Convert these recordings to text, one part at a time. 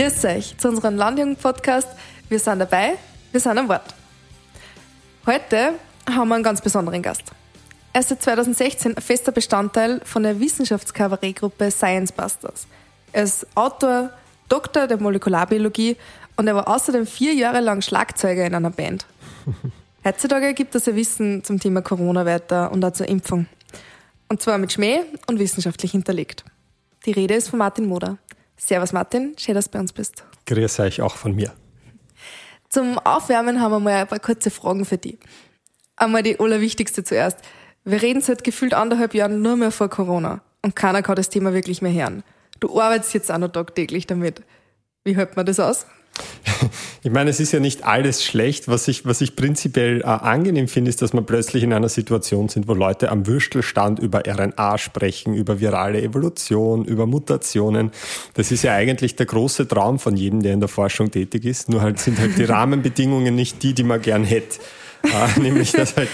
Grüß euch zu unserem Landjugend-Podcast. Wir sind dabei, wir sind am Wort. Heute haben wir einen ganz besonderen Gast. Er ist seit 2016 ein fester Bestandteil von der Wissenschaftskabarettgruppe Science Busters. Er ist Autor, Doktor der Molekularbiologie und er war außerdem vier Jahre lang Schlagzeuger in einer Band. Heutzutage gibt es ja Wissen zum Thema Corona weiter und auch zur Impfung. Und zwar mit Schmäh und wissenschaftlich hinterlegt. Die Rede ist von Martin Moder. Servus Martin, schön, dass du bei uns bist. Grüß euch auch von mir. Zum Aufwärmen haben wir mal ein paar kurze Fragen für dich. Einmal die allerwichtigste zuerst. Wir reden seit gefühlt anderthalb Jahren nur mehr vor Corona und keiner kann das Thema wirklich mehr hören. Du arbeitest jetzt auch noch tagtäglich damit. Wie hält man das aus? Ich meine, es ist ja nicht alles schlecht. Was ich, was ich prinzipiell äh, angenehm finde, ist, dass wir plötzlich in einer Situation sind, wo Leute am Würstelstand über RNA sprechen, über virale Evolution, über Mutationen. Das ist ja eigentlich der große Traum von jedem, der in der Forschung tätig ist. Nur halt sind halt die Rahmenbedingungen nicht die, die man gern hätte. Äh, nämlich, dass halt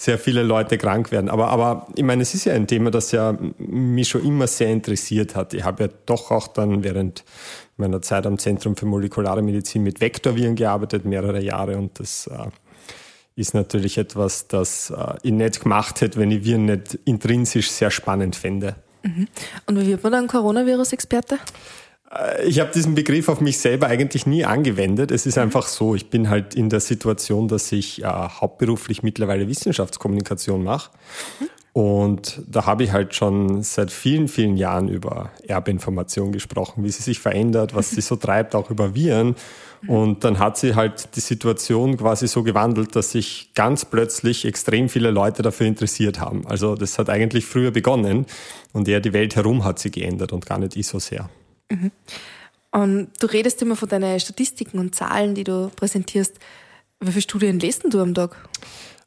sehr viele Leute krank werden. Aber, aber ich meine, es ist ja ein Thema, das ja mich schon immer sehr interessiert hat. Ich habe ja doch auch dann während meiner Zeit am Zentrum für molekulare Medizin mit Vektorviren gearbeitet, mehrere Jahre. Und das äh, ist natürlich etwas, das äh, ich nicht gemacht hätte, wenn ich Viren nicht intrinsisch sehr spannend fände. Mhm. Und wie wird man dann Coronavirus-Experte? Ich habe diesen Begriff auf mich selber eigentlich nie angewendet. Es ist mhm. einfach so, ich bin halt in der Situation, dass ich äh, hauptberuflich mittlerweile Wissenschaftskommunikation mache. Mhm. Und da habe ich halt schon seit vielen, vielen Jahren über Erbinformation gesprochen, wie sie sich verändert, was sie so treibt, auch über Viren. Und dann hat sie halt die Situation quasi so gewandelt, dass sich ganz plötzlich extrem viele Leute dafür interessiert haben. Also das hat eigentlich früher begonnen und eher die Welt herum hat sie geändert und gar nicht ich so sehr. Mhm. Und du redest immer von deinen Statistiken und Zahlen, die du präsentierst. Wie viele Studien lesen du am Tag?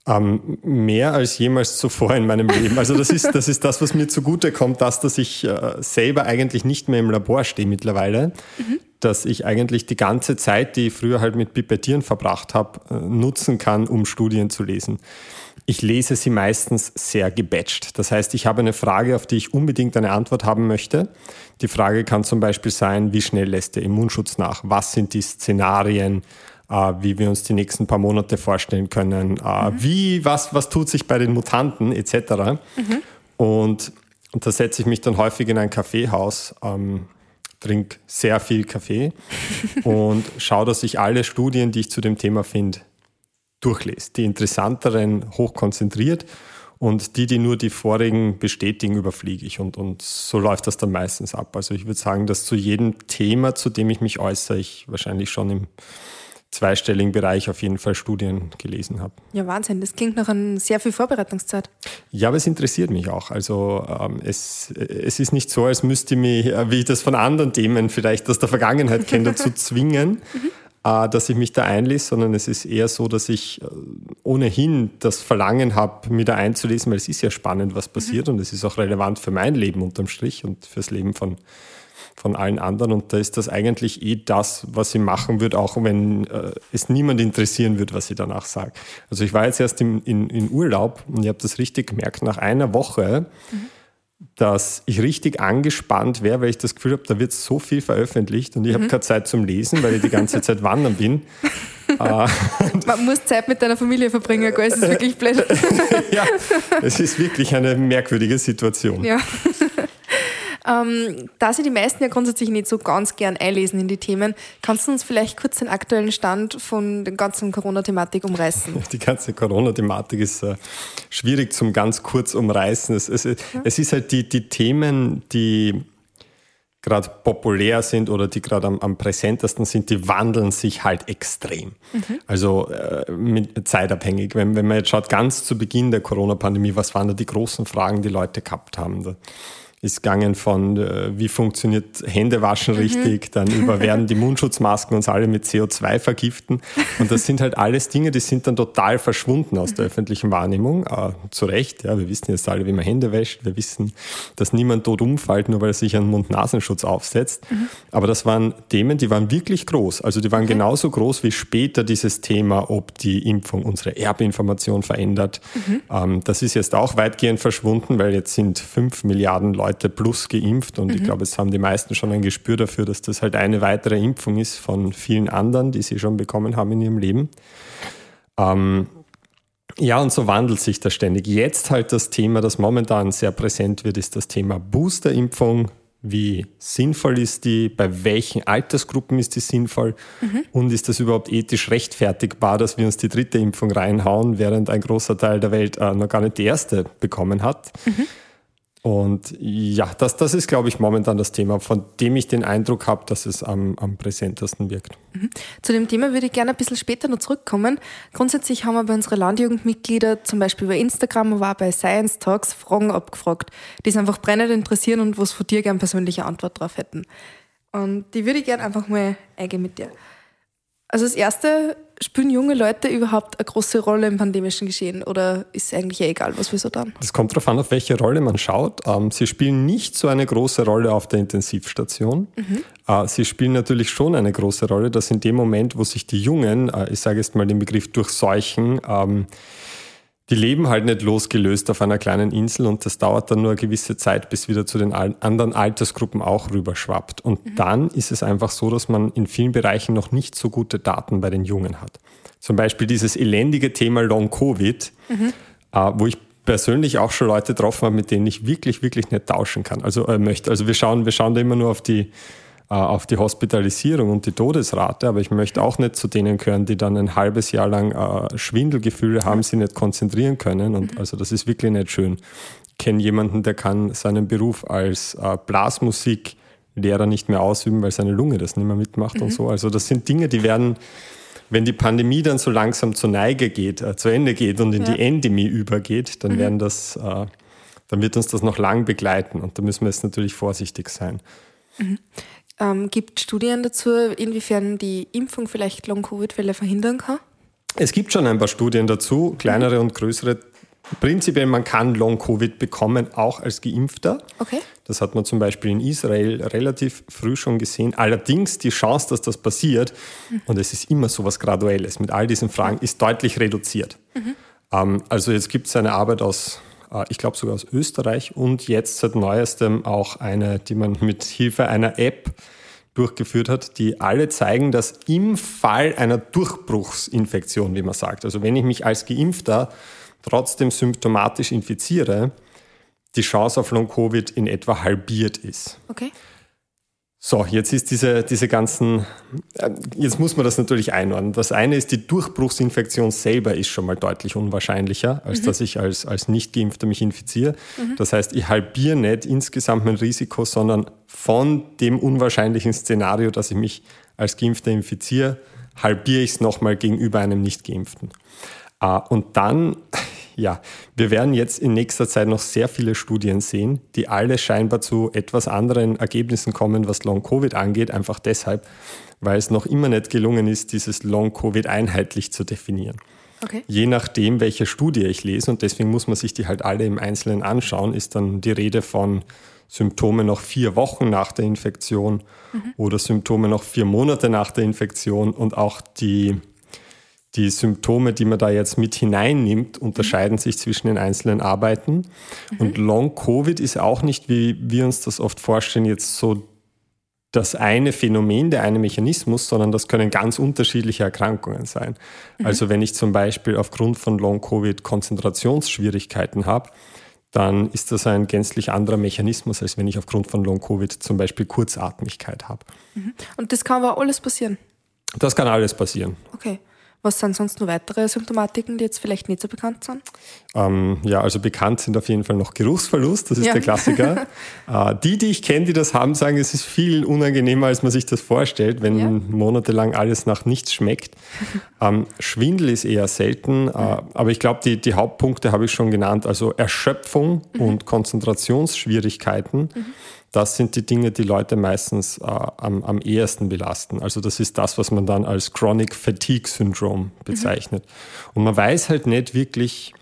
Ähm, mehr als jemals zuvor in meinem Leben. Also das ist, das ist das, was mir zugute kommt, dass, dass ich äh, selber eigentlich nicht mehr im Labor stehe mittlerweile. Mhm. Dass ich eigentlich die ganze Zeit, die ich früher halt mit Pipettieren verbracht habe, äh, nutzen kann, um Studien zu lesen. Ich lese sie meistens sehr gebatcht. Das heißt, ich habe eine Frage, auf die ich unbedingt eine Antwort haben möchte. Die Frage kann zum Beispiel sein, wie schnell lässt der Immunschutz nach? Was sind die Szenarien? äh, wie wir uns die nächsten paar Monate vorstellen können, äh, mhm. wie, was, was tut sich bei den Mutanten etc. Mhm. Und, und da setze ich mich dann häufig in ein Kaffeehaus, ähm, trinke sehr viel Kaffee und schaue, dass ich alle Studien, die ich zu dem Thema finde, durchlese. Die interessanteren hochkonzentriert und die, die nur die vorigen bestätigen, überfliege ich. Und, und so läuft das dann meistens ab. Also ich würde sagen, dass zu jedem Thema, zu dem ich mich äußere, ich wahrscheinlich schon im zweistelligen Bereich auf jeden Fall Studien gelesen habe. Ja, Wahnsinn. Das klingt nach einer sehr viel Vorbereitungszeit. Ja, aber es interessiert mich auch. Also ähm, es, es ist nicht so, als müsste ich mich, wie ich das von anderen Themen vielleicht aus der Vergangenheit kenne, dazu zwingen, mhm. Äh, dass ich mich da einlese, sondern es ist eher so, dass ich äh, ohnehin das Verlangen habe, mich da einzulesen, weil es ist ja spannend, was passiert mhm. und es ist auch relevant für mein Leben unterm Strich und fürs Leben von von allen anderen. Und da ist das eigentlich eh das, was ich machen würde, auch wenn äh, es niemand interessieren würde, was ich danach sage. Also ich war jetzt erst im, in, in Urlaub und ich habe das richtig gemerkt, nach einer Woche, mhm. Dass ich richtig angespannt wäre, weil ich das Gefühl habe, da wird so viel veröffentlicht und ich mhm. habe keine Zeit zum Lesen, weil ich die ganze Zeit wandern bin. Äh, Man muss Zeit mit deiner Familie verbringen, gell? es ist wirklich blöd. ja, es ist wirklich eine merkwürdige Situation. Ja. Ähm, da sich die meisten ja grundsätzlich nicht so ganz gern einlesen in die Themen, kannst du uns vielleicht kurz den aktuellen Stand von der ganzen Corona-Thematik umreißen? Die ganze Corona-Thematik ist äh, schwierig zum ganz kurz umreißen. Es, es, ja. es ist halt die, die Themen, die gerade populär sind oder die gerade am, am, präsentesten sind, die wandeln sich halt extrem. Mhm. Also äh, mit, zeitabhängig. Wenn, wenn man jetzt schaut, ganz zu Beginn der Corona-Pandemie, was waren da die großen Fragen, die Leute gehabt haben? Da ist gegangen von, äh, wie funktioniert Händewaschen mhm. richtig, dann über werden die Mundschutzmasken uns alle mit CO2 vergiften. Und das sind halt alles Dinge, die sind dann total verschwunden aus der öffentlichen Wahrnehmung. Äh, zu Recht, ja, wir wissen jetzt alle, wie man Hände wäscht. Wir wissen, dass niemand tot umfällt, nur weil er sich einen Mund-Nasenschutz aufsetzt. Mhm. Aber das waren Themen, die waren wirklich groß. Also die waren okay. genauso groß wie später dieses Thema, ob die Impfung unsere Erbinformation verändert. Mhm. Ähm, das ist jetzt auch weitgehend verschwunden, weil jetzt sind fünf Milliarden Leute Leute plus geimpft und mhm. ich glaube, es haben die meisten schon ein Gespür dafür, dass das halt eine weitere Impfung ist von vielen anderen, die sie schon bekommen haben in ihrem Leben. Ähm, ja, und so wandelt sich das ständig. Jetzt halt das Thema, das momentan sehr präsent wird, ist das Thema Boosterimpfung. Wie sinnvoll ist die? Bei welchen Altersgruppen ist die sinnvoll? Mhm. Und ist das überhaupt ethisch rechtfertigbar, dass wir uns die dritte Impfung reinhauen, während ein großer Teil der Welt äh, noch gar nicht die erste bekommen hat? Mhm. Und ja, das, das ist, glaube ich, momentan das Thema, von dem ich den Eindruck habe, dass es am, am präsentesten wirkt. Mhm. Zu dem Thema würde ich gerne ein bisschen später noch zurückkommen. Grundsätzlich haben wir bei unseren Landjugendmitgliedern zum Beispiel über Instagram, aber auch bei Science Talks Fragen abgefragt, die es einfach brennend interessieren und wo es von dir gerne persönliche Antwort drauf hätten. Und die würde ich gerne einfach mal eingehen mit dir. Also das Erste, spielen junge Leute überhaupt eine große Rolle im pandemischen Geschehen oder ist es eigentlich egal, was wir so tun? Es kommt darauf an, auf welche Rolle man schaut. Ähm, sie spielen nicht so eine große Rolle auf der Intensivstation. Mhm. Äh, sie spielen natürlich schon eine große Rolle, dass in dem Moment, wo sich die Jungen, äh, ich sage jetzt mal den Begriff durchseuchen, ähm, die leben halt nicht losgelöst auf einer kleinen Insel und das dauert dann nur eine gewisse Zeit, bis wieder zu den anderen Altersgruppen auch rüberschwappt. Und mhm. dann ist es einfach so, dass man in vielen Bereichen noch nicht so gute Daten bei den Jungen hat. Zum Beispiel dieses elendige Thema Long Covid, mhm. äh, wo ich persönlich auch schon Leute getroffen habe, mit denen ich wirklich, wirklich nicht tauschen kann. Also äh, möchte. Also wir schauen, wir schauen da immer nur auf die auf die Hospitalisierung und die Todesrate, aber ich möchte auch nicht zu denen gehören, die dann ein halbes Jahr lang äh, Schwindelgefühle haben, sie nicht konzentrieren können. Und mhm. also das ist wirklich nicht schön. Ich kenne jemanden, der kann seinen Beruf als äh, Blasmusiklehrer nicht mehr ausüben, weil seine Lunge das nicht mehr mitmacht mhm. und so. Also das sind Dinge, die werden, wenn die Pandemie dann so langsam zur Neige geht, äh, zu Ende geht und in ja. die Endemie übergeht, dann mhm. werden das, äh, dann wird uns das noch lang begleiten und da müssen wir jetzt natürlich vorsichtig sein. Mhm. Ähm, gibt Studien dazu, inwiefern die Impfung vielleicht Long-Covid-Fälle verhindern kann? Es gibt schon ein paar Studien dazu, kleinere und größere. Prinzipiell, man kann Long-Covid bekommen, auch als Geimpfter. Okay. Das hat man zum Beispiel in Israel relativ früh schon gesehen. Allerdings die Chance, dass das passiert, mhm. und es ist immer so was Graduelles mit all diesen Fragen, ist deutlich reduziert. Mhm. Ähm, also jetzt gibt es eine Arbeit aus ich glaube sogar aus Österreich und jetzt seit neuestem auch eine, die man mit Hilfe einer App durchgeführt hat, die alle zeigen, dass im Fall einer Durchbruchsinfektion, wie man sagt, also wenn ich mich als Geimpfter trotzdem symptomatisch infiziere, die Chance auf Long-Covid in etwa halbiert ist. Okay. So, jetzt ist diese, diese ganzen, äh, jetzt muss man das natürlich einordnen. Das eine ist, die Durchbruchsinfektion selber ist schon mal deutlich unwahrscheinlicher, als mhm. dass ich als, als Nicht-Geimpfter mich infiziere. Mhm. Das heißt, ich halbiere nicht insgesamt mein Risiko, sondern von dem unwahrscheinlichen Szenario, dass ich mich als Geimpfter infiziere, halbiere ich es nochmal gegenüber einem Nicht-Geimpften. Äh, und dann ja, wir werden jetzt in nächster Zeit noch sehr viele Studien sehen, die alle scheinbar zu etwas anderen Ergebnissen kommen, was Long-Covid angeht, einfach deshalb, weil es noch immer nicht gelungen ist, dieses Long-Covid einheitlich zu definieren. Okay. Je nachdem, welche Studie ich lese, und deswegen muss man sich die halt alle im Einzelnen anschauen, ist dann die Rede von Symptome noch vier Wochen nach der Infektion mhm. oder Symptome noch vier Monate nach der Infektion und auch die die Symptome, die man da jetzt mit hineinnimmt, unterscheiden sich zwischen den einzelnen Arbeiten. Mhm. Und Long-Covid ist auch nicht, wie wir uns das oft vorstellen, jetzt so das eine Phänomen, der eine Mechanismus, sondern das können ganz unterschiedliche Erkrankungen sein. Mhm. Also wenn ich zum Beispiel aufgrund von Long-Covid Konzentrationsschwierigkeiten habe, dann ist das ein gänzlich anderer Mechanismus, als wenn ich aufgrund von Long-Covid zum Beispiel Kurzatmigkeit habe. Mhm. Und das kann aber alles passieren? Das kann alles passieren. Okay. Was sind sonst noch weitere Symptomatiken, die jetzt vielleicht nicht so bekannt sind? Ähm, ja, also bekannt sind auf jeden Fall noch Geruchsverlust, das ist ja. der Klassiker. äh, die, die ich kenne, die das haben, sagen, es ist viel unangenehmer, als man sich das vorstellt, wenn ja. monatelang alles nach nichts schmeckt. Ähm, Schwindel ist eher selten, äh, aber ich glaube, die, die Hauptpunkte habe ich schon genannt, also Erschöpfung mhm. und Konzentrationsschwierigkeiten. Mhm das sind die Dinge, die Leute meistens äh, am, am ehesten belasten. Also das ist das, was man dann als Chronic Fatigue Syndrome bezeichnet. Mhm. Und man weiß halt nicht wirklich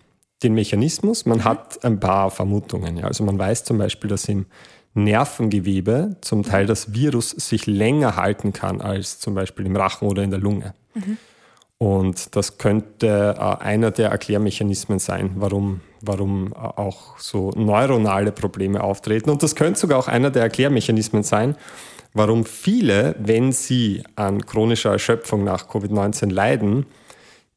den Mechanismus. Man mhm. hat ein paar Vermutungen. Ja. Also man weiß zum Beispiel, dass im Nervengewebe zum Teil das Virus sich länger halten kann als zum Beispiel im Rachen oder in der Lunge. Mhm. Und das könnte äh, einer der Erklärmechanismen sein, warum, warum äh, auch so neuronale Probleme auftreten. Und das könnte sogar auch einer der Erklärmechanismen sein, warum viele, wenn sie an chronischer Erschöpfung nach Covid-19 leiden,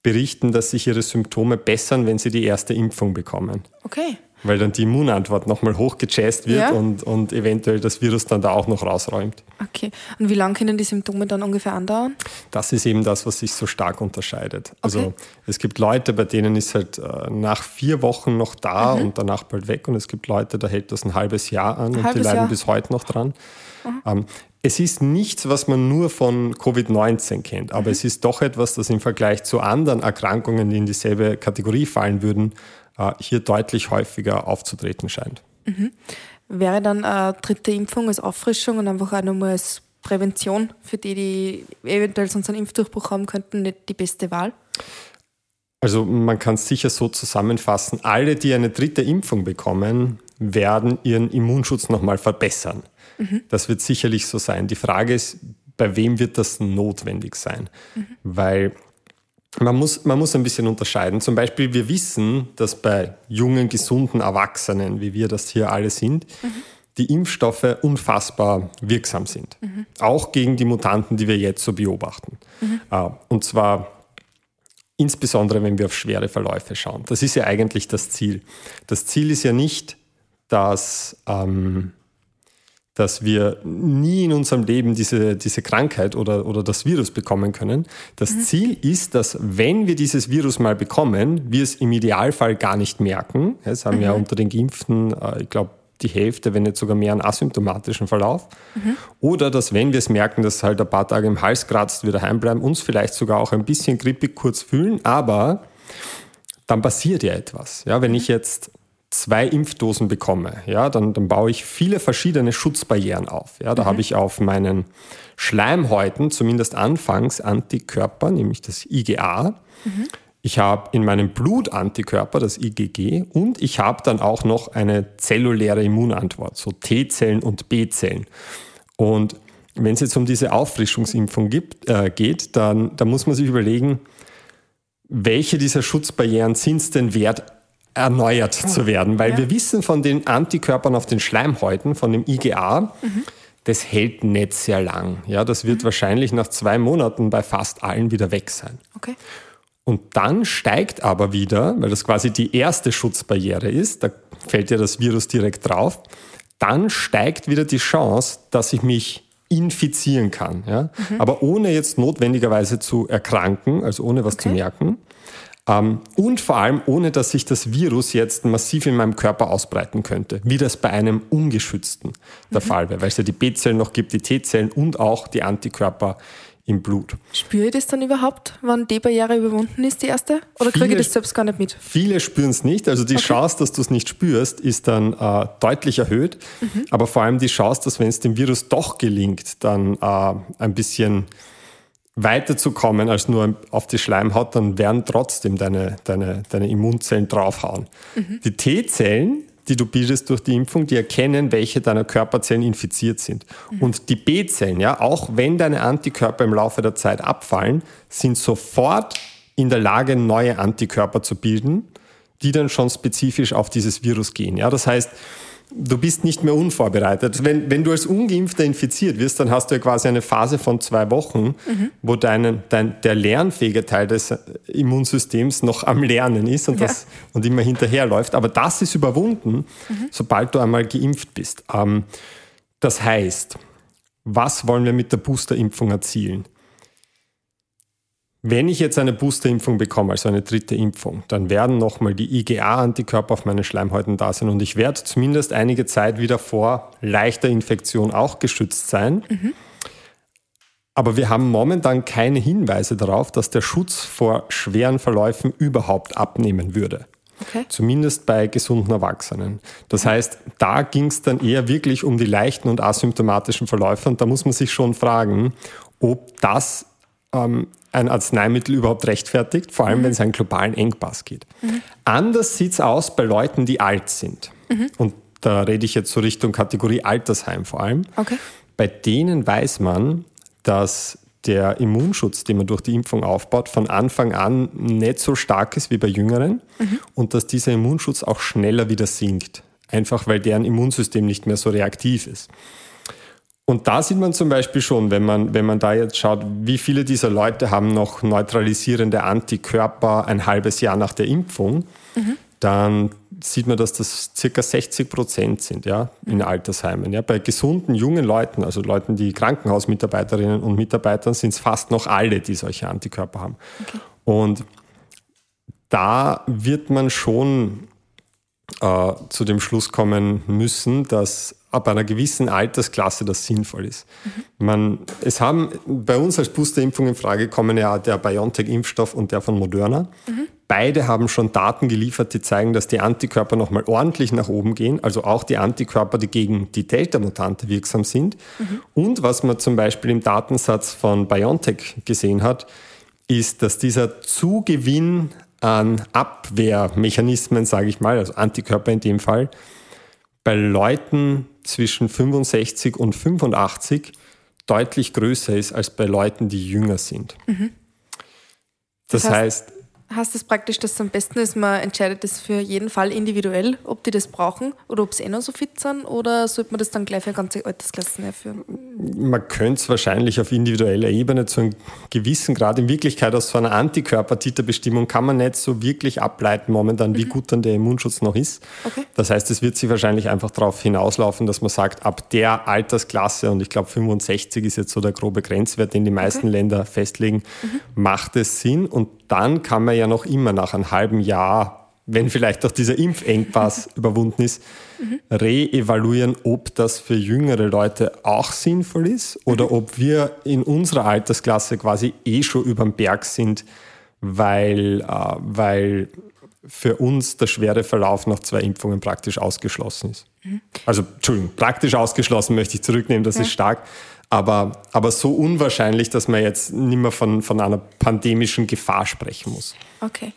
berichten, dass sich ihre Symptome bessern, wenn sie die erste Impfung bekommen. Okay weil dann die Immunantwort nochmal hochgechasst wird ja. und, und eventuell das Virus dann da auch noch rausräumt. Okay. Und wie lange können die Symptome dann ungefähr andauern? Das ist eben das, was sich so stark unterscheidet. Also okay. es gibt Leute, bei denen ist halt äh, nach vier Wochen noch da mhm. und danach bald weg. Und es gibt Leute, da hält das ein halbes Jahr an ein und die leiden Jahr. bis heute noch dran. Mhm. Ähm, es ist nichts, was man nur von Covid-19 kennt, aber mhm. es ist doch etwas, das im Vergleich zu anderen Erkrankungen, die in dieselbe Kategorie fallen würden, hier deutlich häufiger aufzutreten scheint. Mhm. Wäre dann eine dritte Impfung als Auffrischung und einfach auch nochmal als Prävention für die, die eventuell sonst einen Impfdurchbruch haben könnten, nicht die beste Wahl? Also man kann es sicher so zusammenfassen, alle, die eine dritte Impfung bekommen, werden ihren Immunschutz nochmal verbessern. Mhm. Das wird sicherlich so sein. Die Frage ist, bei wem wird das notwendig sein? Mhm. Weil man muss, man muss ein bisschen unterscheiden. Zum Beispiel, wir wissen, dass bei jungen, gesunden Erwachsenen, wie wir das hier alle sind, mhm. die Impfstoffe unfassbar wirksam sind. Mhm. Auch gegen die Mutanten, die wir jetzt so beobachten. Mhm. Und zwar insbesondere, wenn wir auf schwere Verläufe schauen. Das ist ja eigentlich das Ziel. Das Ziel ist ja nicht, dass ähm, dass wir nie in unserem Leben diese, diese Krankheit oder, oder das Virus bekommen können. Das mhm. Ziel ist, dass wenn wir dieses Virus mal bekommen, wir es im Idealfall gar nicht merken. Es haben mhm. ja unter den Geimpften, äh, ich glaube, die Hälfte, wenn nicht sogar mehr, einen asymptomatischen Verlauf. Mhm. Oder dass, wenn wir es merken, dass halt ein paar Tage im Hals kratzt, wieder heimbleiben, uns vielleicht sogar auch ein bisschen grippig kurz fühlen, aber dann passiert ja etwas. Ja, wenn mhm. ich jetzt zwei Impfdosen bekomme, ja, dann, dann baue ich viele verschiedene Schutzbarrieren auf. Ja, da mhm. habe ich auf meinen Schleimhäuten zumindest anfangs Antikörper, nämlich das IgA. Mhm. Ich habe in meinem Blut Antikörper, das IgG, und ich habe dann auch noch eine zelluläre Immunantwort, so T-Zellen und B-Zellen. Und wenn es jetzt um diese Auffrischungsimpfung gibt, äh, geht, dann, dann muss man sich überlegen, welche dieser Schutzbarrieren sind es denn wert, erneuert zu werden, weil ja. wir wissen von den Antikörpern auf den Schleimhäuten, von dem IgA, mhm. das hält nicht sehr lang. Ja, das wird mhm. wahrscheinlich nach zwei Monaten bei fast allen wieder weg sein. Okay. Und dann steigt aber wieder, weil das quasi die erste Schutzbarriere ist, da fällt ja das Virus direkt drauf, dann steigt wieder die Chance, dass ich mich infizieren kann. Ja? Mhm. Aber ohne jetzt notwendigerweise zu erkranken, also ohne was okay. zu merken. Ähm, und vor allem, ohne dass sich das Virus jetzt massiv in meinem Körper ausbreiten könnte, wie das bei einem Ungeschützten der mhm. Fall wäre, weil es ja die B-Zellen noch gibt, die T-Zellen und auch die Antikörper im Blut. Spüre ich das dann überhaupt, wann die Barriere überwunden ist, die erste? Oder kriege ich das selbst gar nicht mit? Viele spüren es nicht. Also die okay. Chance, dass du es nicht spürst, ist dann äh, deutlich erhöht. Mhm. Aber vor allem die Chance, dass wenn es dem Virus doch gelingt, dann äh, ein bisschen weiterzukommen als nur auf die Schleimhaut, dann werden trotzdem deine, deine, deine Immunzellen draufhauen. Mhm. Die T-Zellen, die du bildest durch die Impfung, die erkennen, welche deiner Körperzellen infiziert sind. Mhm. Und die B-Zellen, ja, auch wenn deine Antikörper im Laufe der Zeit abfallen, sind sofort in der Lage, neue Antikörper zu bilden, die dann schon spezifisch auf dieses Virus gehen. Ja, das heißt, du bist nicht mehr unvorbereitet. Wenn, wenn du als Ungeimpfter infiziert wirst, dann hast du ja quasi eine Phase von zwei Wochen, mhm. wo dein, dein, der lernfähige Teil des Immunsystems noch am Lernen ist und, das, ja. und immer hinterherläuft. Aber das ist überwunden, mhm. sobald du einmal geimpft bist. Ähm, das heißt, was wollen wir mit der Boosterimpfung erzielen? Wenn ich jetzt eine Boosterimpfung bekomme, also eine dritte Impfung, dann werden nochmal die IgA-Antikörper auf meinen Schleimhäuten da sein und ich werde zumindest einige Zeit wieder vor leichter Infektion auch geschützt sein. Mhm. Aber wir haben momentan keine Hinweise darauf, dass der Schutz vor schweren Verläufen überhaupt abnehmen würde. Okay. Zumindest bei gesunden Erwachsenen. Das heißt, da ging es dann eher wirklich um die leichten und asymptomatischen Verläufe. Und da muss man sich schon fragen, ob das ähm, ein Arzneimittel überhaupt rechtfertigt, vor allem mhm. wenn es einen globalen Engpass geht. Mhm. Anders sieht es aus bei Leuten, die alt sind. Mhm. Und da rede ich jetzt so Richtung Kategorie Altersheim vor allem. Okay. Bei denen weiß man, dass der Immunschutz, den man durch die Impfung aufbaut, von Anfang an nicht so stark ist wie bei Jüngeren mhm. und dass dieser Immunschutz auch schneller wieder sinkt. Einfach weil deren Immunsystem nicht mehr so reaktiv ist. Und da sieht man zum Beispiel schon, wenn man, wenn man da jetzt schaut, wie viele dieser Leute haben noch neutralisierende Antikörper ein halbes Jahr nach der Impfung, mhm. dann sieht man, dass das circa 60 Prozent sind ja, in mhm. Altersheimen. Ja. Bei gesunden jungen Leuten, also Leuten, die Krankenhausmitarbeiterinnen und Mitarbeitern, sind es fast noch alle, die solche Antikörper haben. Okay. Und da wird man schon äh, zu dem Schluss kommen müssen, dass ab einer gewissen Altersklasse das sinnvoll ist. Man, es haben bei uns als Boosterimpfung in Frage kommen ja der BioNTech-Impfstoff und der von Moderna. Mhm. Beide haben schon Daten geliefert, die zeigen, dass die Antikörper nochmal ordentlich nach oben gehen, also auch die Antikörper, die gegen die Delta-Mutante wirksam sind. Mhm. Und was man zum Beispiel im Datensatz von BioNTech gesehen hat, ist, dass dieser Zugewinn an Abwehrmechanismen, sage ich mal, also Antikörper in dem Fall, bei Leuten zwischen 65 und 85 deutlich größer ist als bei Leuten, die jünger sind. Mhm. Das, das heißt, heißt heißt das praktisch, dass es am besten ist, man entscheidet das für jeden Fall individuell, ob die das brauchen oder ob sie eh noch so fit sind oder sollte man das dann gleich für ganze Altersklassen herführen? Man könnte es wahrscheinlich auf individueller Ebene zu einem gewissen Grad. In Wirklichkeit aus so einer Antikörpertiterbestimmung kann man nicht so wirklich ableiten momentan, wie mhm. gut dann der Immunschutz noch ist. Okay. Das heißt, es wird sich wahrscheinlich einfach darauf hinauslaufen, dass man sagt, ab der Altersklasse, und ich glaube 65 ist jetzt so der grobe Grenzwert, den die meisten okay. Länder festlegen, mhm. macht es Sinn und dann kann man ja noch immer nach einem halben Jahr, wenn vielleicht auch dieser Impfengpass überwunden ist, mhm. reevaluieren, ob das für jüngere Leute auch sinnvoll ist oder mhm. ob wir in unserer Altersklasse quasi eh schon über den Berg sind, weil, äh, weil für uns der schwere Verlauf nach zwei Impfungen praktisch ausgeschlossen ist. Mhm. Also, Entschuldigung, praktisch ausgeschlossen möchte ich zurücknehmen, das ja. ist stark aber, aber so unwahrscheinlich, dass man jetzt nicht mehr von, von einer pandemischen Gefahr sprechen muss. Okay.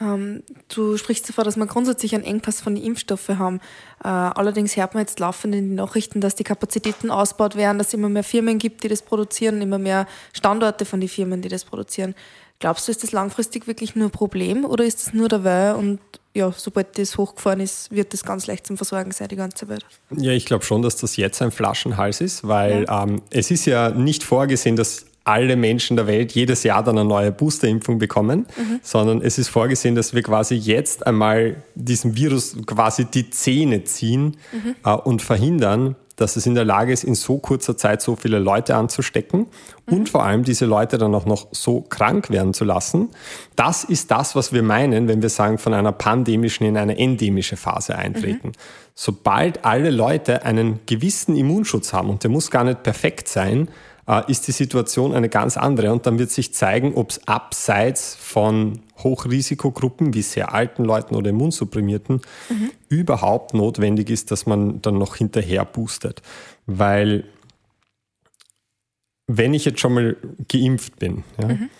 Ähm, du sprichst davor, dass wir grundsätzlich einen Engpass von den Impfstoffen haben. Äh, allerdings hört man jetzt laufend in den Nachrichten, dass die Kapazitäten ausgebaut werden, dass es immer mehr Firmen gibt, die das produzieren, immer mehr Standorte von den Firmen, die das produzieren. Glaubst du, ist das langfristig wirklich nur ein Problem oder ist das nur Weil und ja, sobald das hochgefahren ist, wird das ganz leicht zum Versorgen sein, die ganze Welt? Ja, ich glaube schon, dass das jetzt ein Flaschenhals ist, weil ja. ähm, es ist ja nicht vorgesehen, dass alle Menschen der Welt jedes Jahr dann eine neue Boosterimpfung bekommen, mhm. sondern es ist vorgesehen, dass wir quasi jetzt einmal diesem Virus quasi die Zähne ziehen mhm. äh, und verhindern, dass es in der Lage ist, in so kurzer Zeit so viele Leute anzustecken mhm. und vor allem diese Leute dann auch noch so krank werden zu lassen. Das ist das, was wir meinen, wenn wir sagen, von einer pandemischen in eine endemische Phase eintreten. Mhm. Sobald alle Leute einen gewissen Immunschutz haben, und der muss gar nicht perfekt sein, ist die Situation eine ganz andere. Und dann wird sich zeigen, ob es abseits von Hochrisikogruppen wie sehr alten Leuten oder Immunsupprimierten mhm. überhaupt notwendig ist, dass man dann noch hinterher boostet. Weil wenn ich jetzt schon mal geimpft bin ja, mhm.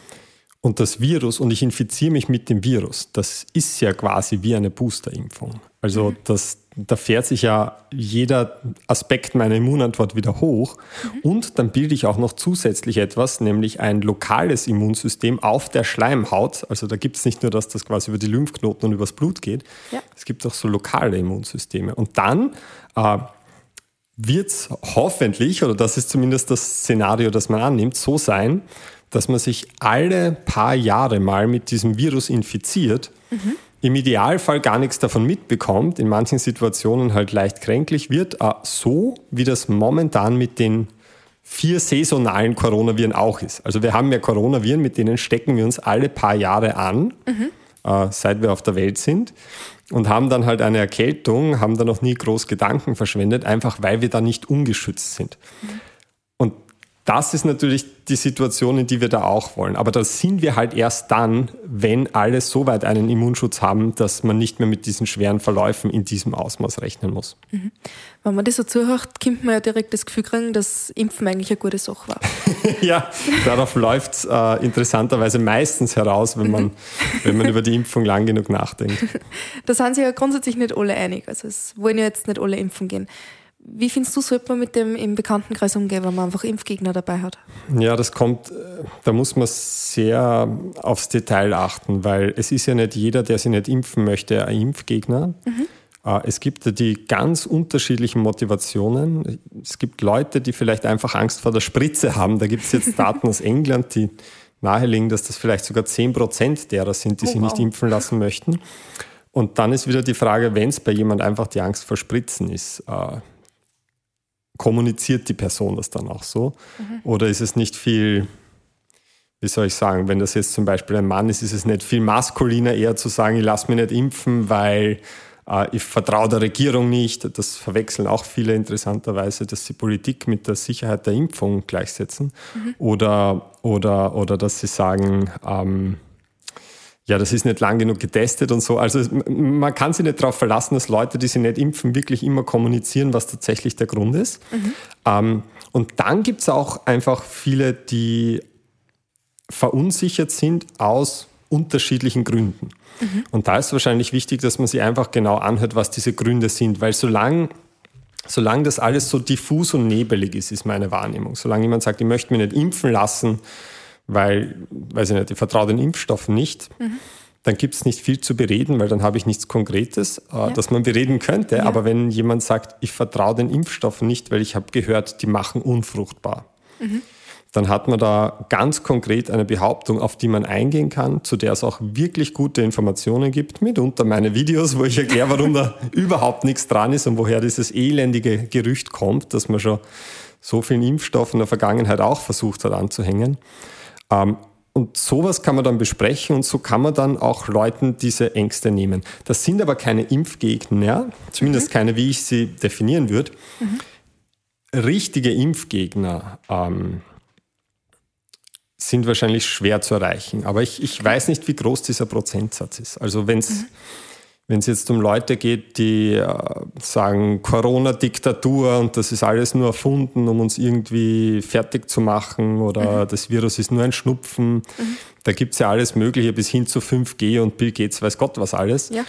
und das Virus und ich infiziere mich mit dem Virus, das ist ja quasi wie eine Boosterimpfung. Also mhm. das, da fährt sich ja jeder Aspekt meiner Immunantwort wieder hoch. Mhm. Und dann bilde ich auch noch zusätzlich etwas, nämlich ein lokales Immunsystem auf der Schleimhaut. Also da gibt es nicht nur, dass das quasi über die Lymphknoten und übers Blut geht. Ja. Es gibt auch so lokale Immunsysteme. Und dann äh, wird es hoffentlich, oder das ist zumindest das Szenario, das man annimmt, so sein, dass man sich alle paar Jahre mal mit diesem Virus infiziert. Mhm im Idealfall gar nichts davon mitbekommt, in manchen Situationen halt leicht kränklich wird, äh, so wie das momentan mit den vier saisonalen Coronaviren auch ist. Also wir haben ja Coronaviren, mit denen stecken wir uns alle paar Jahre an, mhm. äh, seit wir auf der Welt sind und haben dann halt eine Erkältung, haben da noch nie groß Gedanken verschwendet, einfach weil wir da nicht ungeschützt sind. Mhm das ist natürlich die Situation, in die wir da auch wollen. Aber da sind wir halt erst dann, wenn alle so weit einen Immunschutz haben, dass man nicht mehr mit diesen schweren Verläufen in diesem Ausmaß rechnen muss. Mhm. Wenn man das so zuhört, kommt man ja direkt das Gefühl kriegen, dass Impfen eigentlich eine gute Sache war. ja, darauf läuft es äh, interessanterweise meistens heraus, wenn man, wenn man über die Impfung lang genug nachdenkt. Da sind sich ja grundsätzlich nicht alle einig. Also es wollen ja jetzt nicht alle impfen gehen. Wie findest du, sollte man mit dem im Bekanntenkreis umgehen, wenn man einfach Impfgegner dabei hat? Ja, das kommt, da muss man sehr aufs Detail achten, weil es ist ja nicht jeder, der sich nicht impfen möchte, ein Impfgegner. Mhm. Es gibt die ganz unterschiedlichen Motivationen. Es gibt Leute, die vielleicht einfach Angst vor der Spritze haben. Da gibt es jetzt Daten aus England, die nahelegen, dass das vielleicht sogar 10 Prozent derer sind, die oh, sich wow. nicht impfen lassen möchten. Und dann ist wieder die Frage, wenn es bei jemand einfach die Angst vor Spritzen ist, äh, kommuniziert die Person das dann auch so? Mhm. Oder ist es nicht viel, wie soll ich sagen, wenn das jetzt zum Beispiel ein Mann ist, ist es nicht viel maskuliner eher zu sagen, ich lasse mich nicht impfen, weil äh, ich vertraue der Regierung nicht. Das verwechseln auch viele interessanterweise, dass sie Politik mit der Sicherheit der Impfung gleichsetzen. Mhm. Oder, oder, oder dass sie sagen, ähm, ja, das ist nicht lang genug getestet und so. Also man kann sich nicht darauf verlassen, dass Leute, die sich nicht impfen, wirklich immer kommunizieren, was tatsächlich der Grund ist. Mhm. Ähm, und dann gibt es auch einfach viele, die verunsichert sind aus unterschiedlichen Gründen. Mhm. Und da ist wahrscheinlich wichtig, dass man sich einfach genau anhört, was diese Gründe sind, weil solange solange das alles so diffus und nebelig ist, ist meine Wahrnehmung. Solange jemand sagt, ich möchte mich nicht impfen lassen, weil, weiß ich nicht, ich vertraue den Impfstoffen nicht, mhm. dann gibt es nicht viel zu bereden, weil dann habe ich nichts Konkretes, äh, ja. das man bereden könnte. Ja. Aber wenn jemand sagt, ich vertraue den Impfstoffen nicht, weil ich habe gehört, die machen unfruchtbar, mhm. dann hat man da ganz konkret eine Behauptung, auf die man eingehen kann, zu der es auch wirklich gute Informationen gibt, mitunter meine Videos, wo ich erkläre, warum da überhaupt nichts dran ist und woher dieses elendige Gerücht kommt, dass man schon so vielen Impfstoffen in der Vergangenheit auch versucht hat anzuhängen. Ähm, und sowas kann man dann besprechen und so kann man dann auch Leuten diese Ängste nehmen. Das sind aber keine Impfgegner, zumindest mhm. keine, wie ich sie definieren würde. Mhm. Richtige Impfgegner ähm, sind wahrscheinlich schwer zu erreichen. Aber ich, ich weiß nicht, wie groß dieser Prozentsatz ist. Also wenn es mhm. Wenn es jetzt um Leute geht, die äh, sagen Corona-Diktatur und das ist alles nur erfunden, um uns irgendwie fertig zu machen oder mhm. das Virus ist nur ein Schnupfen, mhm. da gibt es ja alles Mögliche bis hin zu 5G und Bill Gates weiß Gott was alles. Ja.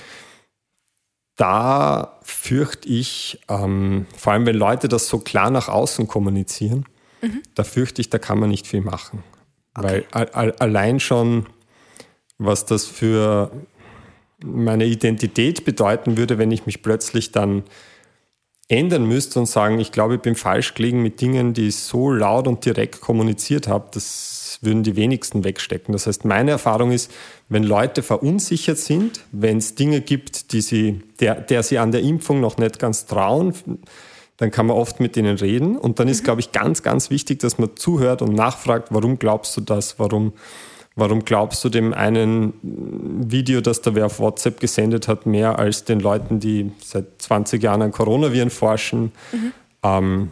Da fürchte ich, ähm, vor allem wenn Leute das so klar nach außen kommunizieren, mhm. da fürchte ich, da kann man nicht viel machen. Okay. Weil allein schon, was das für meine Identität bedeuten würde, wenn ich mich plötzlich dann ändern müsste und sagen, ich glaube, ich bin falsch gelegen mit Dingen, die ich so laut und direkt kommuniziert habe, das würden die wenigsten wegstecken. Das heißt, meine Erfahrung ist, wenn Leute verunsichert sind, wenn es Dinge gibt, die sie, der, der sie an der Impfung noch nicht ganz trauen, dann kann man oft mit denen reden. Und dann ist, mhm. glaube ich, ganz, ganz wichtig, dass man zuhört und nachfragt, warum glaubst du das? Warum Warum glaubst du dem einen Video, das der wer auf WhatsApp gesendet hat, mehr als den Leuten, die seit 20 Jahren an Coronaviren forschen? Mhm. Ähm,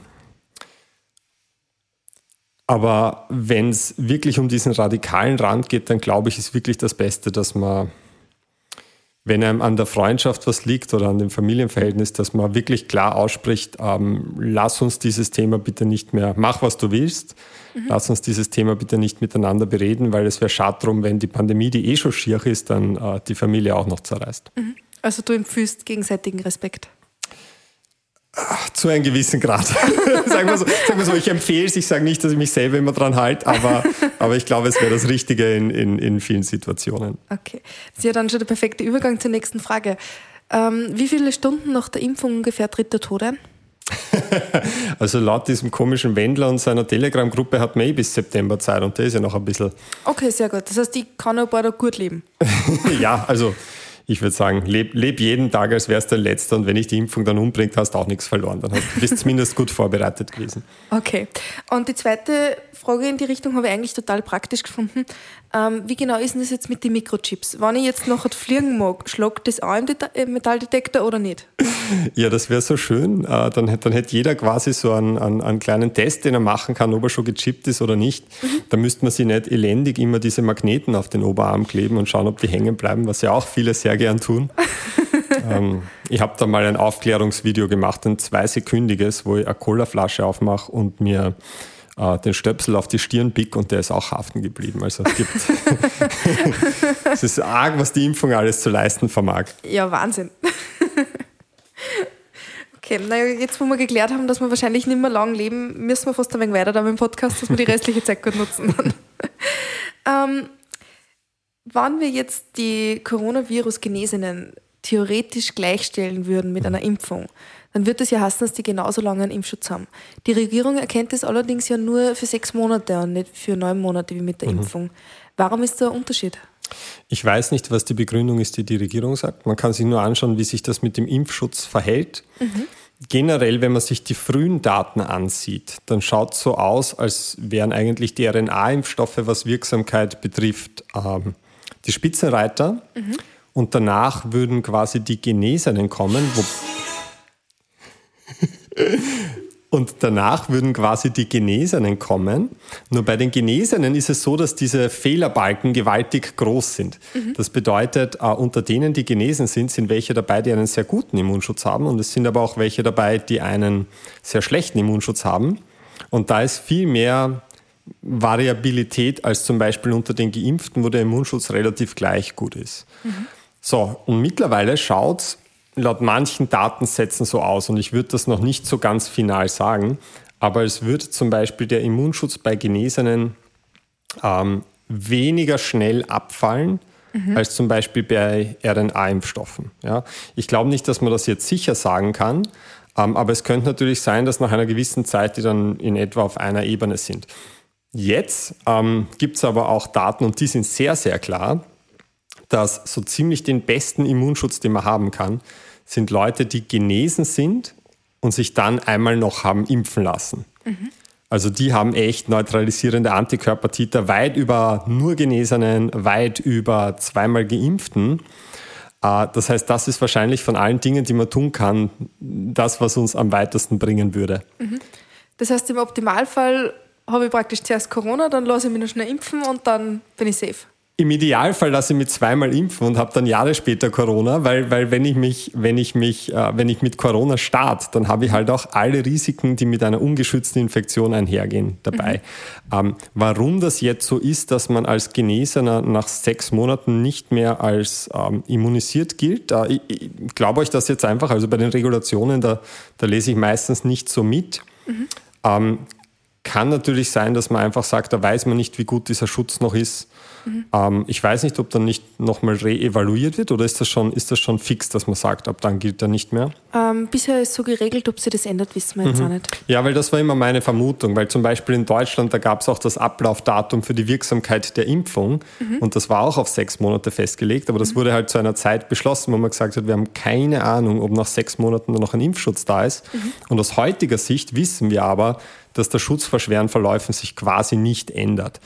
aber wenn es wirklich um diesen radikalen Rand geht, dann glaube ich, ist wirklich das Beste, dass man wenn einem an der Freundschaft was liegt oder an dem Familienverhältnis, dass man wirklich klar ausspricht, ähm, lass uns dieses Thema bitte nicht mehr, mach was du willst, mhm. lass uns dieses Thema bitte nicht miteinander bereden, weil es wäre schade drum, wenn die Pandemie, die eh schon schier ist, dann äh, die Familie auch noch zerreißt. Mhm. Also du empfiehlst gegenseitigen Respekt. Zu einem gewissen Grad. sagen, wir so, sagen wir so, ich empfehle es, ich sage nicht, dass ich mich selber immer dran halte, aber, aber ich glaube, es wäre das Richtige in, in, in vielen Situationen. Okay. Das ist ja dann schon der perfekte Übergang zur nächsten Frage. Ähm, wie viele Stunden nach der Impfung ungefähr tritt der Tod ein? also laut diesem komischen Wendler und seiner Telegram-Gruppe hat man eh bis September Zeit und der ist ja noch ein bisschen. Okay, sehr gut. Das heißt, ich kann ein paar da gut leben. ja, also ich würde sagen, leb, leb jeden Tag, als wär's der letzte und wenn ich die Impfung dann umbringt, hast du auch nichts verloren. Dann hast, bist du zumindest gut vorbereitet gewesen. Okay. Und die zweite Frage in die Richtung habe ich eigentlich total praktisch gefunden. Ähm, wie genau ist denn das jetzt mit den Mikrochips? Wenn ich jetzt noch fliegen mag, schlagt das auch im Metalldetektor oder nicht? Ja, das wäre so schön. Äh, dann, dann hätte jeder quasi so einen, einen, einen, kleinen Test, den er machen kann, ob er schon gechippt ist oder nicht. Mhm. Da müsste man sich nicht elendig immer diese Magneten auf den Oberarm kleben und schauen, ob die hängen bleiben, was ja auch viele sehr gern tun. ähm, ich habe da mal ein Aufklärungsvideo gemacht, ein zweisekündiges, wo ich eine Colaflasche aufmache und mir äh, den Stöpsel auf die Stirn pick und der ist auch haften geblieben. Also es gibt es ist arg, was die Impfung alles zu leisten vermag. Ja, Wahnsinn. Okay, naja, jetzt wo wir geklärt haben, dass wir wahrscheinlich nicht mehr lang leben, müssen wir fast ein wenig weiter da mit dem Podcast, dass wir die restliche Zeit gut nutzen. ähm, wann wir jetzt die Coronavirus-Genesenen theoretisch gleichstellen würden mit einer Impfung, dann wird das ja heißen, dass die genauso lange einen Impfschutz haben. Die Regierung erkennt das allerdings ja nur für sechs Monate und nicht für neun Monate wie mit der mhm. Impfung. Warum ist der Unterschied? Ich weiß nicht, was die Begründung ist, die die Regierung sagt. Man kann sich nur anschauen, wie sich das mit dem Impfschutz verhält. Mhm. Generell, wenn man sich die frühen Daten ansieht, dann schaut es so aus, als wären eigentlich die RNA-Impfstoffe, was Wirksamkeit betrifft, ähm, die Spitzenreiter. Mhm. Und danach würden quasi die Genesenen kommen. Und danach würden quasi die Genesenen kommen. Nur bei den Genesenen ist es so, dass diese Fehlerbalken gewaltig groß sind. Mhm. Das bedeutet, äh, unter denen, die genesen sind, sind welche dabei, die einen sehr guten Immunschutz haben. Und es sind aber auch welche dabei, die einen sehr schlechten Immunschutz haben. Und da ist viel mehr Variabilität als zum Beispiel unter den Geimpften, wo der Immunschutz relativ gleich gut ist. Mhm. So, und mittlerweile schaut es laut manchen Datensätzen so aus und ich würde das noch nicht so ganz final sagen, aber es wird zum Beispiel der Immunschutz bei Genesenen ähm, weniger schnell abfallen mhm. als zum Beispiel bei RNA-Impfstoffen. Ja? Ich glaube nicht, dass man das jetzt sicher sagen kann, ähm, aber es könnte natürlich sein, dass nach einer gewissen Zeit die dann in etwa auf einer Ebene sind. Jetzt ähm, gibt es aber auch Daten und die sind sehr, sehr klar, dass so ziemlich den besten Immunschutz, den man haben kann, sind Leute, die genesen sind und sich dann einmal noch haben impfen lassen. Mhm. Also die haben echt neutralisierende Antikörpertiter weit über nur Genesenen, weit über zweimal Geimpften. Äh, das heißt, das ist wahrscheinlich von allen Dingen, die man tun kann, das, was uns am weitesten bringen würde. Mhm. Das heißt, im Optimalfall habe ich praktisch zuerst Corona, dann lasse ich mich noch schnell impfen und dann bin ich safe. Im Idealfall lasse ich mich zweimal impfen und habe dann Jahre später Corona, weil, weil wenn ich mich, wenn ich mich, äh, wenn ich mit Corona starte, dann habe ich halt auch alle Risiken, die mit einer ungeschützten Infektion einhergehen, dabei. Mhm. Ähm, warum das jetzt so ist, dass man als Genesener nach sechs Monaten nicht mehr als ähm, immunisiert gilt, äh, ich, ich glaube euch das jetzt einfach, also bei den Regulationen, da, da lese ich meistens nicht so mit. Mhm. Ähm, kann natürlich sein, dass man einfach sagt, da weiß man nicht, wie gut dieser Schutz noch ist. Mhm. Ähm, ich weiß nicht, ob dann nicht nochmal re-evaluiert wird oder ist das, schon, ist das schon fix, dass man sagt, ab dann gilt er nicht mehr? Ähm, bisher ist so geregelt, ob sich das ändert, wissen wir jetzt mhm. auch nicht. Ja, weil das war immer meine Vermutung, weil zum Beispiel in Deutschland, da gab es auch das Ablaufdatum für die Wirksamkeit der Impfung mhm. und das war auch auf sechs Monate festgelegt, aber das mhm. wurde halt zu einer Zeit beschlossen, wo man gesagt hat, wir haben keine Ahnung, ob nach sechs Monaten noch ein Impfschutz da ist. Mhm. Und aus heutiger Sicht wissen wir aber, dass der Schutz vor schweren Verläufen sich quasi nicht ändert.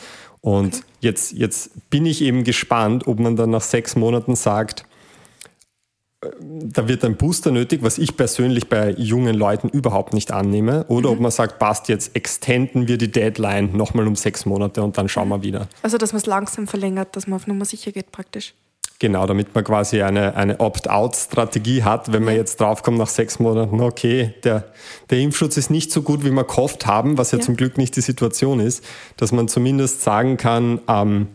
Und okay. jetzt, jetzt bin ich eben gespannt, ob man dann nach sechs Monaten sagt, äh, da wird ein Booster nötig, was ich persönlich bei jungen Leuten überhaupt nicht annehme. Oder mhm. ob man sagt, passt, jetzt extenden wir die Deadline nochmal um sechs Monate und dann schauen wir wieder. Also, dass man es langsam verlängert, dass man auf Nummer sicher geht praktisch. Genau, damit man quasi eine, eine Opt-out-Strategie hat, wenn man jetzt draufkommt nach sechs Monaten, okay, der, der Impfschutz ist nicht so gut, wie wir gehofft haben, was ja, ja. zum Glück nicht die Situation ist, dass man zumindest sagen kann, ähm,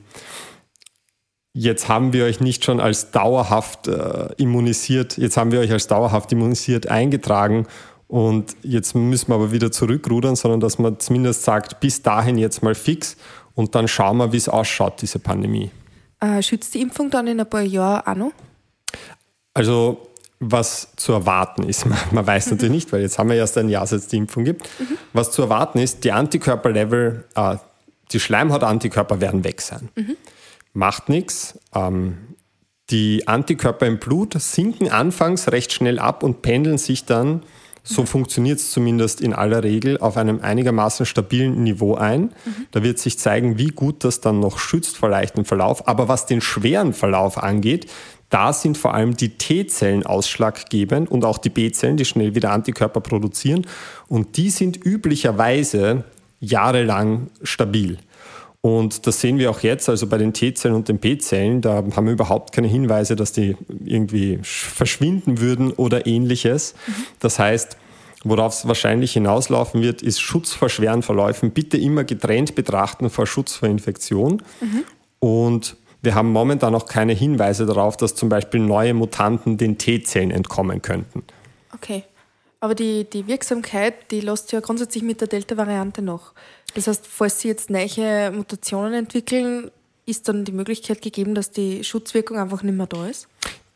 jetzt haben wir euch nicht schon als dauerhaft äh, immunisiert, jetzt haben wir euch als dauerhaft immunisiert eingetragen und jetzt müssen wir aber wieder zurückrudern, sondern dass man zumindest sagt, bis dahin jetzt mal fix und dann schauen wir, wie es ausschaut, diese Pandemie. Äh, schützt die Impfung dann in ein paar Jahren auch noch? Also was zu erwarten ist. Man, man weiß natürlich nicht, weil jetzt haben wir erst ein Jahr, seit es die Impfung gibt. Mhm. Was zu erwarten ist, die Antikörperlevel, äh, die Schleimhautantikörper werden weg sein. Mhm. Macht nichts. Ähm, die Antikörper im Blut sinken anfangs recht schnell ab und pendeln sich dann so funktioniert es zumindest in aller Regel auf einem einigermaßen stabilen Niveau ein. Mhm. Da wird sich zeigen, wie gut das dann noch schützt vor leichtem Verlauf. Aber was den schweren Verlauf angeht, da sind vor allem die T-Zellen ausschlaggebend und auch die B-Zellen, die schnell wieder Antikörper produzieren. Und die sind üblicherweise jahrelang stabil. Und das sehen wir auch jetzt, also bei den T-Zellen und den B-Zellen, da haben wir überhaupt keine Hinweise, dass die irgendwie verschwinden würden oder ähnliches. Mhm. Das heißt, worauf es wahrscheinlich hinauslaufen wird, ist Schutz vor schweren Verläufen. Bitte immer getrennt betrachten vor Schutz vor Infektion. Mhm. Und wir haben momentan noch keine Hinweise darauf, dass zum Beispiel neue Mutanten den T-Zellen entkommen könnten. Okay. Aber die, die Wirksamkeit, die lässt ja grundsätzlich mit der Delta-Variante noch. Das heißt, falls sie jetzt neue Mutationen entwickeln, ist dann die Möglichkeit gegeben, dass die Schutzwirkung einfach nicht mehr da ist?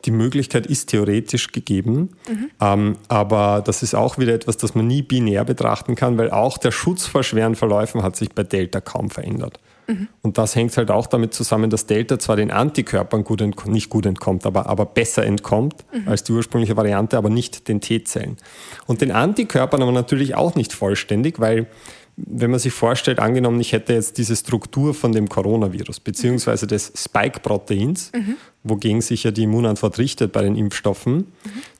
Die Möglichkeit ist theoretisch gegeben, mhm. ähm, aber das ist auch wieder etwas, das man nie binär betrachten kann, weil auch der Schutz vor schweren Verläufen hat sich bei Delta kaum verändert. Mhm. Und das hängt halt auch damit zusammen, dass Delta zwar den Antikörpern gut nicht gut entkommt, aber, aber besser entkommt mhm. als die ursprüngliche Variante, aber nicht den T-Zellen. Und den Antikörpern aber natürlich auch nicht vollständig, weil wenn man sich vorstellt, angenommen, ich hätte jetzt diese Struktur von dem Coronavirus, beziehungsweise des Spike-Proteins, mhm. wogegen sich ja die Immunantwort richtet bei den Impfstoffen, mhm.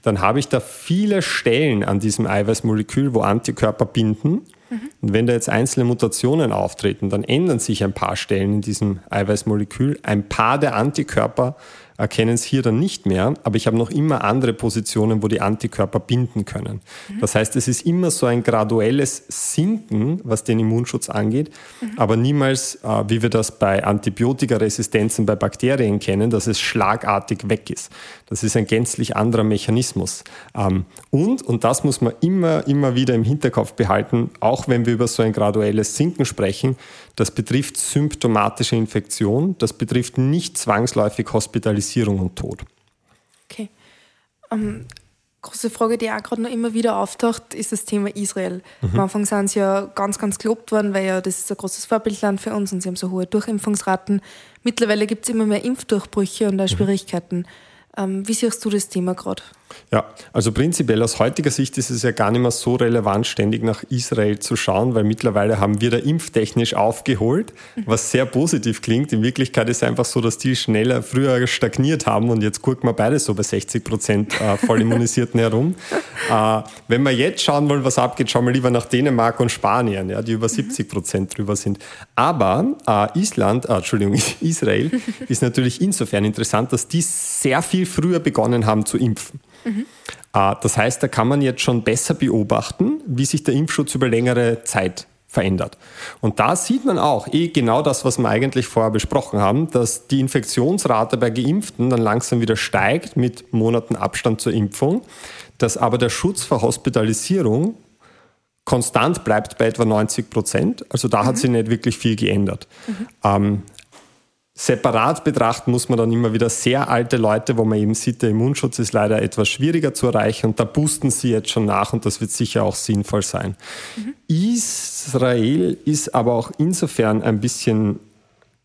dann habe ich da viele Stellen an diesem Eiweißmolekül, wo Antikörper binden. Mhm. Und wenn da jetzt einzelne Mutationen auftreten, dann ändern sich ein paar Stellen in diesem Eiweißmolekül. Ein paar der Antikörper erkennen es hier dann nicht mehr, aber ich habe noch immer andere Positionen, wo die Antikörper binden können. Mhm. Das heißt, es ist immer so ein graduelles Sinken, was den Immunschutz angeht, mhm. aber niemals, äh, wie wir das bei Antibiotikaresistenzen bei Bakterien kennen, dass es schlagartig weg ist. Das ist ein gänzlich anderer Mechanismus. Ähm, und, und das muss man immer, immer wieder im Hinterkopf behalten, auch wenn wir über so ein graduelles Sinken sprechen, das betrifft symptomatische Infektion, das betrifft nicht zwangsläufig Hospitalisierung und Tod. Okay. Ähm, große Frage, die auch gerade noch immer wieder auftaucht, ist das Thema Israel. Mhm. Am Anfang sind sie ja ganz, ganz gelobt worden, weil ja das ist ein großes Vorbildland für uns und sie haben so hohe Durchimpfungsraten. Mittlerweile gibt es immer mehr Impfdurchbrüche und auch mhm. Schwierigkeiten. Mhm. Ähm, wie siehst du das Thema gerade? Ja, also prinzipiell aus heutiger Sicht ist es ja gar nicht mehr so relevant, ständig nach Israel zu schauen, weil mittlerweile haben wir da impftechnisch aufgeholt, was sehr positiv klingt. In Wirklichkeit ist es einfach so, dass die schneller früher stagniert haben und jetzt gucken wir beide so bei 60 Prozent äh, Vollimmunisierten herum. Äh, wenn wir jetzt schauen wollen, was abgeht, schauen wir lieber nach Dänemark und Spanien, ja, die über 70 Prozent drüber sind. Aber äh, Island, äh, Entschuldigung, Israel ist natürlich insofern interessant, dass die sehr viel früher begonnen haben zu impfen. Mhm. Das heißt, da kann man jetzt schon besser beobachten, wie sich der Impfschutz über längere Zeit verändert. Und da sieht man auch eh genau das, was wir eigentlich vorher besprochen haben, dass die Infektionsrate bei Geimpften dann langsam wieder steigt mit Monaten Abstand zur Impfung, dass aber der Schutz vor Hospitalisierung konstant bleibt bei etwa 90 Prozent. Also da mhm. hat sich nicht wirklich viel geändert. Mhm. Ähm, Separat betrachten muss man dann immer wieder sehr alte Leute, wo man eben sieht, der Immunschutz ist leider etwas schwieriger zu erreichen und da boosten sie jetzt schon nach und das wird sicher auch sinnvoll sein. Mhm. Israel ist aber auch insofern ein bisschen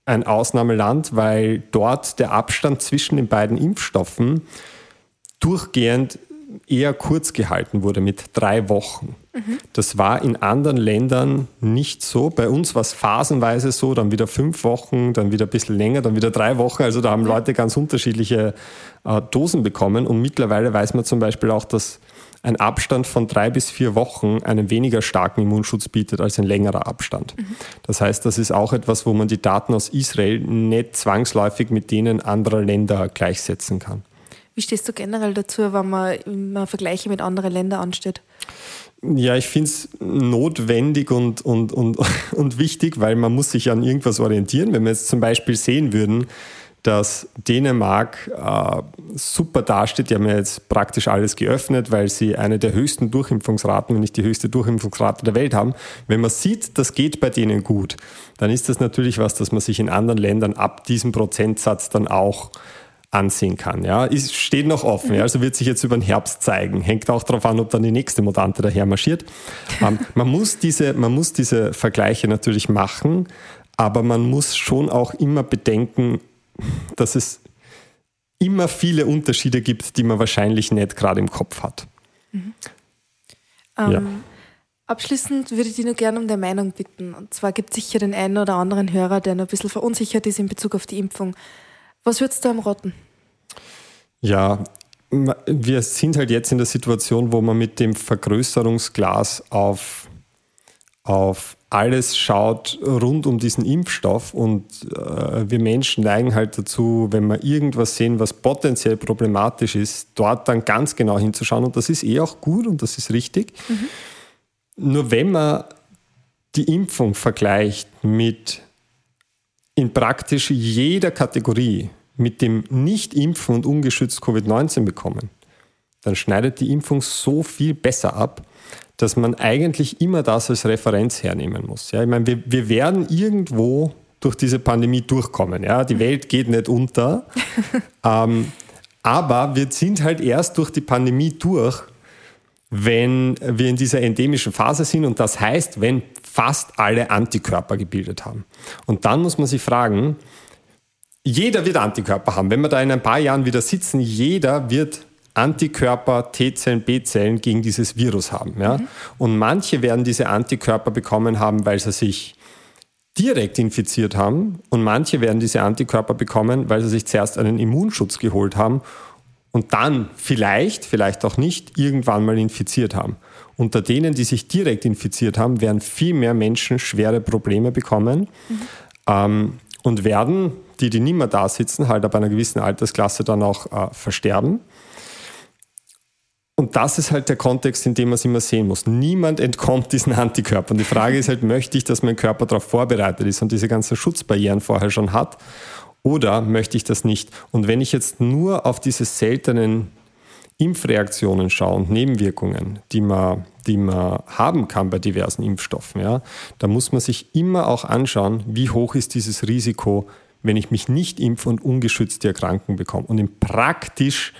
ein Ausnahmeland, weil dort der Abstand zwischen den beiden Impfstoffen durchgehend eher kurz gehalten wurde mit drei Wochen. Mhm. Das war in anderen Ländern nicht so. Bei uns war es phasenweise so, dann wieder fünf Wochen, dann wieder ein bisschen länger, dann wieder drei Wochen. Also da haben Leute ganz unterschiedliche äh, Dosen bekommen. Und mittlerweile weiß man zum Beispiel auch, dass ein Abstand von drei bis vier Wochen einen weniger starken Immunschutz bietet als ein längerer Abstand. Mhm. Das heißt, das ist auch etwas, wo man die Daten aus Israel nicht zwangsläufig mit denen anderer Länder gleichsetzen kann. Wie stehst du generell dazu, wenn man immer Vergleiche mit anderen Ländern ansteht? Ja, ich finde es notwendig und, und, und, und wichtig, weil man muss sich an irgendwas orientieren. Wenn wir jetzt zum Beispiel sehen würden, dass Dänemark äh, super dasteht. Die haben ja jetzt praktisch alles geöffnet, weil sie eine der höchsten Durchimpfungsraten, wenn nicht die höchste Durchimpfungsrate der Welt haben. Wenn man sieht, das geht bei denen gut, dann ist das natürlich was, das man sich in anderen Ländern ab diesem Prozentsatz dann auch ansehen kann. Ja, ist, steht noch offen, ja, also wird sich jetzt über den Herbst zeigen. Hängt auch darauf an, ob dann die nächste Mutante daher marschiert. ähm, man, muss diese, man muss diese Vergleiche natürlich machen, aber man muss schon auch immer bedenken, dass es immer viele Unterschiede gibt, die man wahrscheinlich nicht gerade im Kopf hat. Mhm. Ähm, ja. Abschließend würde ich dich nur gerne um deine Meinung bitten. Und zwar gibt es sicher den einen oder anderen Hörer, der noch ein bisschen verunsichert ist in Bezug auf die Impfung. Was würdest du am raten? Ja, wir sind halt jetzt in der Situation, wo man mit dem Vergrößerungsglas auf, auf alles schaut rund um diesen Impfstoff und äh, wir Menschen neigen halt dazu, wenn wir irgendwas sehen, was potenziell problematisch ist, dort dann ganz genau hinzuschauen und das ist eh auch gut und das ist richtig. Mhm. Nur wenn man die Impfung vergleicht mit in praktisch jeder Kategorie mit dem Nicht-Impfen und ungeschützt Covid-19 bekommen, dann schneidet die Impfung so viel besser ab, dass man eigentlich immer das als Referenz hernehmen muss. Ja, ich meine, wir, wir werden irgendwo durch diese Pandemie durchkommen. Ja, die Welt geht nicht unter. ähm, aber wir sind halt erst durch die Pandemie durch, wenn wir in dieser endemischen Phase sind und das heißt, wenn fast alle Antikörper gebildet haben. Und dann muss man sich fragen, jeder wird Antikörper haben. Wenn wir da in ein paar Jahren wieder sitzen, jeder wird Antikörper, T-Zellen, B-Zellen gegen dieses Virus haben. Ja? Mhm. Und manche werden diese Antikörper bekommen haben, weil sie sich direkt infiziert haben und manche werden diese Antikörper bekommen, weil sie sich zuerst einen Immunschutz geholt haben und dann vielleicht, vielleicht auch nicht, irgendwann mal infiziert haben. Unter denen, die sich direkt infiziert haben, werden viel mehr Menschen schwere Probleme bekommen mhm. ähm, und werden, die, die nicht mehr da sitzen, halt ab einer gewissen Altersklasse dann auch äh, versterben. Und das ist halt der Kontext, in dem man es immer sehen muss. Niemand entkommt diesen Antikörpern. Die Frage ist halt, möchte ich, dass mein Körper darauf vorbereitet ist und diese ganzen Schutzbarrieren vorher schon hat? Oder möchte ich das nicht? Und wenn ich jetzt nur auf diese seltenen Impfreaktionen schaue und Nebenwirkungen, die man, die man haben kann bei diversen Impfstoffen, ja, da muss man sich immer auch anschauen, wie hoch ist dieses Risiko, wenn ich mich nicht impfe und ungeschützt die Erkrankung bekomme. Und in praktisch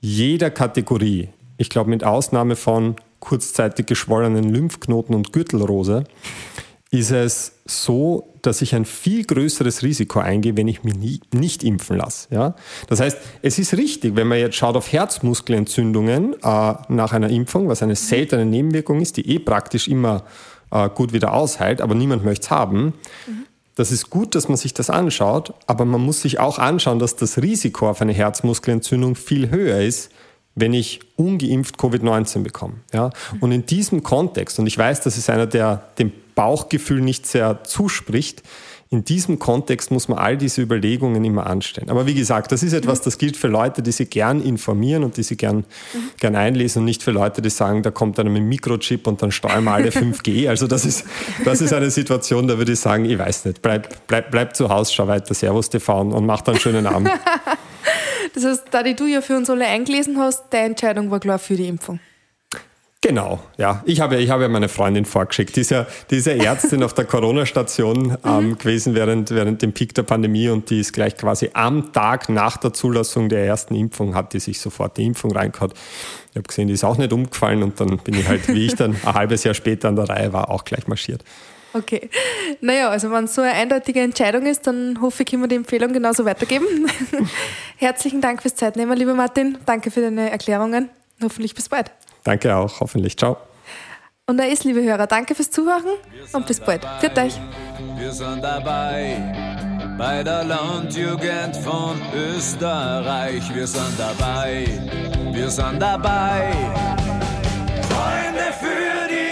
jeder Kategorie ich glaube mit Ausnahme von kurzzeitig geschwollenen Lymphknoten und Gürtelrose, ist es so, dass ich ein viel größeres Risiko eingehe, wenn ich mich nie, nicht impfen lasse. Ja? Das heißt, es ist richtig, wenn man jetzt schaut auf Herzmuskelentzündungen äh, nach einer Impfung, was eine seltene Nebenwirkung ist, die eh praktisch immer äh, gut wieder ausheilt, aber niemand möchte es haben. Mhm. Das ist gut, dass man sich das anschaut, aber man muss sich auch anschauen, dass das Risiko auf eine Herzmuskelentzündung viel höher ist, wenn ich ungeimpft Covid-19 bekomme. Ja? Und in diesem Kontext, und ich weiß, das ist einer, der dem Bauchgefühl nicht sehr zuspricht, in diesem Kontext muss man all diese Überlegungen immer anstellen. Aber wie gesagt, das ist etwas, das gilt für Leute, die sich gern informieren und die sich gern, gern einlesen und nicht für Leute, die sagen, da kommt einer mit einem Mikrochip und dann steuern wir alle 5G. Also das ist, das ist eine Situation, da würde ich sagen, ich weiß nicht, bleib, bleib, bleib zu Hause, schau weiter Servus TV und mach dann einen schönen Abend. Das heißt, da die du ja für uns alle eingelesen hast, deine Entscheidung war klar für die Impfung. Genau, ja. Ich habe, ich habe meine Freundin vorgeschickt. Die ist ja, die ist ja Ärztin auf der Corona-Station ähm, mhm. gewesen während, während dem Peak der Pandemie und die ist gleich quasi am Tag nach der Zulassung der ersten Impfung, hat die sich sofort die Impfung reingehauen. Ich habe gesehen, die ist auch nicht umgefallen und dann bin ich halt, wie ich dann ein halbes Jahr später an der Reihe war, auch gleich marschiert. Okay. Naja, also wenn es so eine eindeutige Entscheidung ist, dann hoffe ich, können wir die Empfehlung genauso weitergeben. Herzlichen Dank fürs Zeitnehmen, lieber Martin. Danke für deine Erklärungen. Hoffentlich bis bald. Danke auch, hoffentlich. Ciao. Und da ist, liebe Hörer, danke fürs Zuhören und bis bald. Führt euch. Wir sind dabei bei der Landjugend von Österreich. Wir sind dabei. Wir sind dabei. Freunde für die